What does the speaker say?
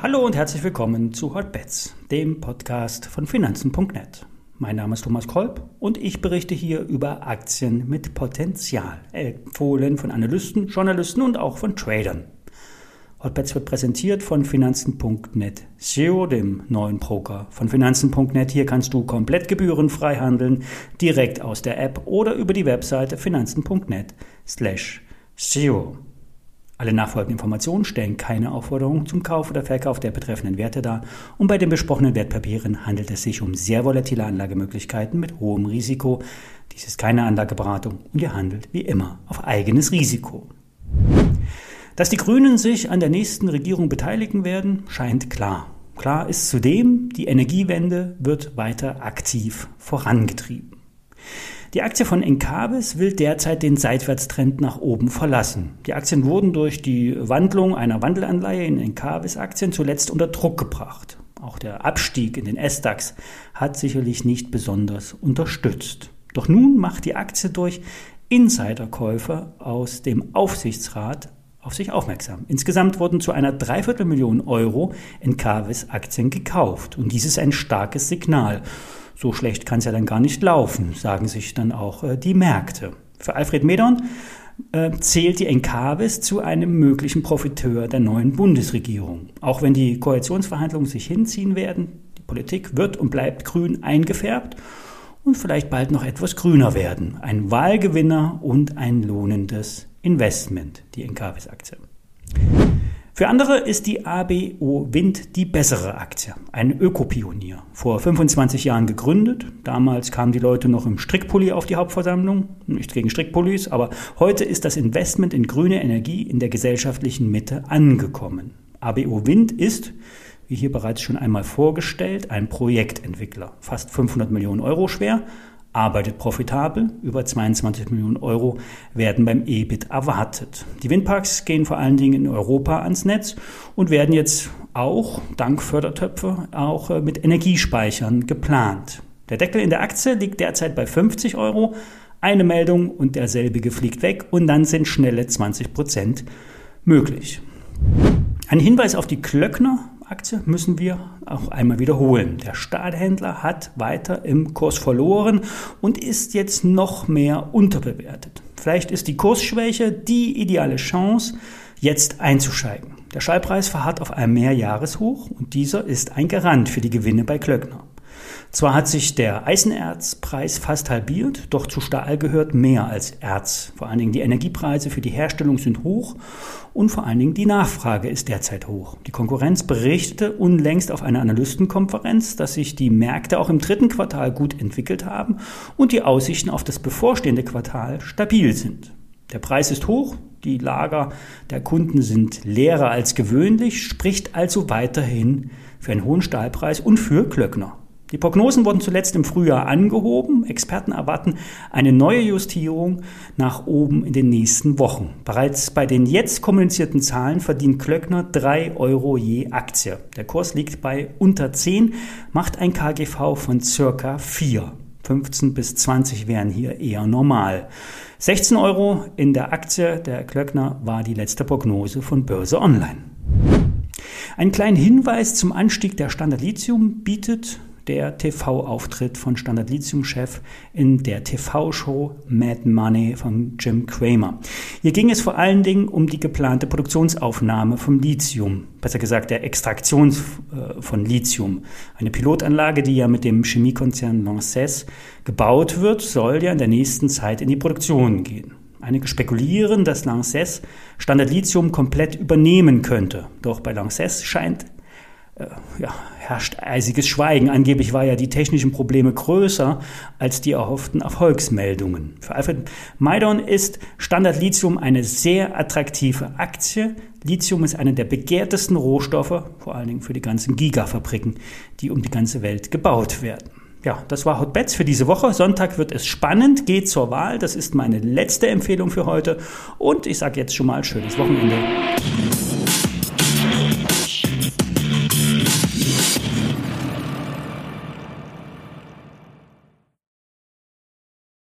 Hallo und herzlich willkommen zu Hotbets, dem Podcast von Finanzen.net. Mein Name ist Thomas Kolb und ich berichte hier über Aktien mit Potenzial, empfohlen von Analysten, Journalisten und auch von Tradern. Hotbets wird präsentiert von Finanzen.net SEO, dem neuen Broker von Finanzen.net. Hier kannst du komplett gebührenfrei handeln, direkt aus der App oder über die Webseite Finanzen.net slash SEO. Alle nachfolgenden Informationen stellen keine Aufforderung zum Kauf oder Verkauf der betreffenden Werte dar und bei den besprochenen Wertpapieren handelt es sich um sehr volatile Anlagemöglichkeiten mit hohem Risiko. Dies ist keine Anlageberatung und ihr handelt wie immer auf eigenes Risiko. Dass die Grünen sich an der nächsten Regierung beteiligen werden, scheint klar. Klar ist zudem, die Energiewende wird weiter aktiv vorangetrieben. Die Aktie von Encarvis will derzeit den Seitwärtstrend nach oben verlassen. Die Aktien wurden durch die Wandlung einer Wandelanleihe in Encarvis-Aktien zuletzt unter Druck gebracht. Auch der Abstieg in den S-DAX hat sicherlich nicht besonders unterstützt. Doch nun macht die Aktie durch Insiderkäufer aus dem Aufsichtsrat auf sich aufmerksam. Insgesamt wurden zu einer Dreiviertelmillion Euro Encarvis Aktien gekauft. Und dies ist ein starkes Signal so schlecht kann es ja dann gar nicht laufen, sagen sich dann auch äh, die Märkte. Für Alfred Medon äh, zählt die Encarvis zu einem möglichen Profiteur der neuen Bundesregierung. Auch wenn die Koalitionsverhandlungen sich hinziehen werden, die Politik wird und bleibt grün eingefärbt und vielleicht bald noch etwas grüner werden. Ein Wahlgewinner und ein lohnendes Investment, die Encarvis-Aktie. Für andere ist die ABO Wind die bessere Aktie, ein Ökopionier. Vor 25 Jahren gegründet, damals kamen die Leute noch im Strickpulli auf die Hauptversammlung, nicht gegen Strickpullis, aber heute ist das Investment in grüne Energie in der gesellschaftlichen Mitte angekommen. ABO Wind ist, wie hier bereits schon einmal vorgestellt, ein Projektentwickler, fast 500 Millionen Euro schwer, arbeitet profitabel. Über 22 Millionen Euro werden beim EBIT erwartet. Die Windparks gehen vor allen Dingen in Europa ans Netz und werden jetzt auch, dank Fördertöpfe, auch äh, mit Energiespeichern geplant. Der Deckel in der Aktie liegt derzeit bei 50 Euro. Eine Meldung und derselbige fliegt weg und dann sind schnelle 20 Prozent möglich. Ein Hinweis auf die Klöckner Aktie müssen wir auch einmal wiederholen. Der Stahlhändler hat weiter im Kurs verloren und ist jetzt noch mehr unterbewertet. Vielleicht ist die Kursschwäche die ideale Chance, jetzt einzusteigen. Der Schallpreis verharrt auf einem Mehrjahreshoch und dieser ist ein Garant für die Gewinne bei Klöckner. Zwar hat sich der Eisenerzpreis fast halbiert, doch zu Stahl gehört mehr als Erz. Vor allen Dingen die Energiepreise für die Herstellung sind hoch und vor allen Dingen die Nachfrage ist derzeit hoch. Die Konkurrenz berichtete unlängst auf einer Analystenkonferenz, dass sich die Märkte auch im dritten Quartal gut entwickelt haben und die Aussichten auf das bevorstehende Quartal stabil sind. Der Preis ist hoch, die Lager der Kunden sind leerer als gewöhnlich, spricht also weiterhin für einen hohen Stahlpreis und für Klöckner. Die Prognosen wurden zuletzt im Frühjahr angehoben. Experten erwarten eine neue Justierung nach oben in den nächsten Wochen. Bereits bei den jetzt kommunizierten Zahlen verdient Klöckner 3 Euro je Aktie. Der Kurs liegt bei unter 10, macht ein KGV von circa 4. 15 bis 20 wären hier eher normal. 16 Euro in der Aktie der Klöckner war die letzte Prognose von Börse Online. Einen kleinen Hinweis zum Anstieg der Standard Lithium bietet der TV-Auftritt von Standard Lithium-Chef in der TV-Show Mad Money von Jim Cramer. Hier ging es vor allen Dingen um die geplante Produktionsaufnahme vom Lithium, besser gesagt der Extraktion äh, von Lithium. Eine Pilotanlage, die ja mit dem Chemiekonzern Lanxess gebaut wird, soll ja in der nächsten Zeit in die Produktion gehen. Einige spekulieren, dass Lanxess Standard Lithium komplett übernehmen könnte. Doch bei Lanxess scheint ja, herrscht eisiges Schweigen. Angeblich war ja die technischen Probleme größer als die erhofften Erfolgsmeldungen. Für Alfred Maidon ist Standard Lithium eine sehr attraktive Aktie. Lithium ist einer der begehrtesten Rohstoffe, vor allen Dingen für die ganzen Gigafabriken, die um die ganze Welt gebaut werden. Ja, das war Hotbets für diese Woche. Sonntag wird es spannend, geht zur Wahl. Das ist meine letzte Empfehlung für heute. Und ich sage jetzt schon mal schönes Wochenende.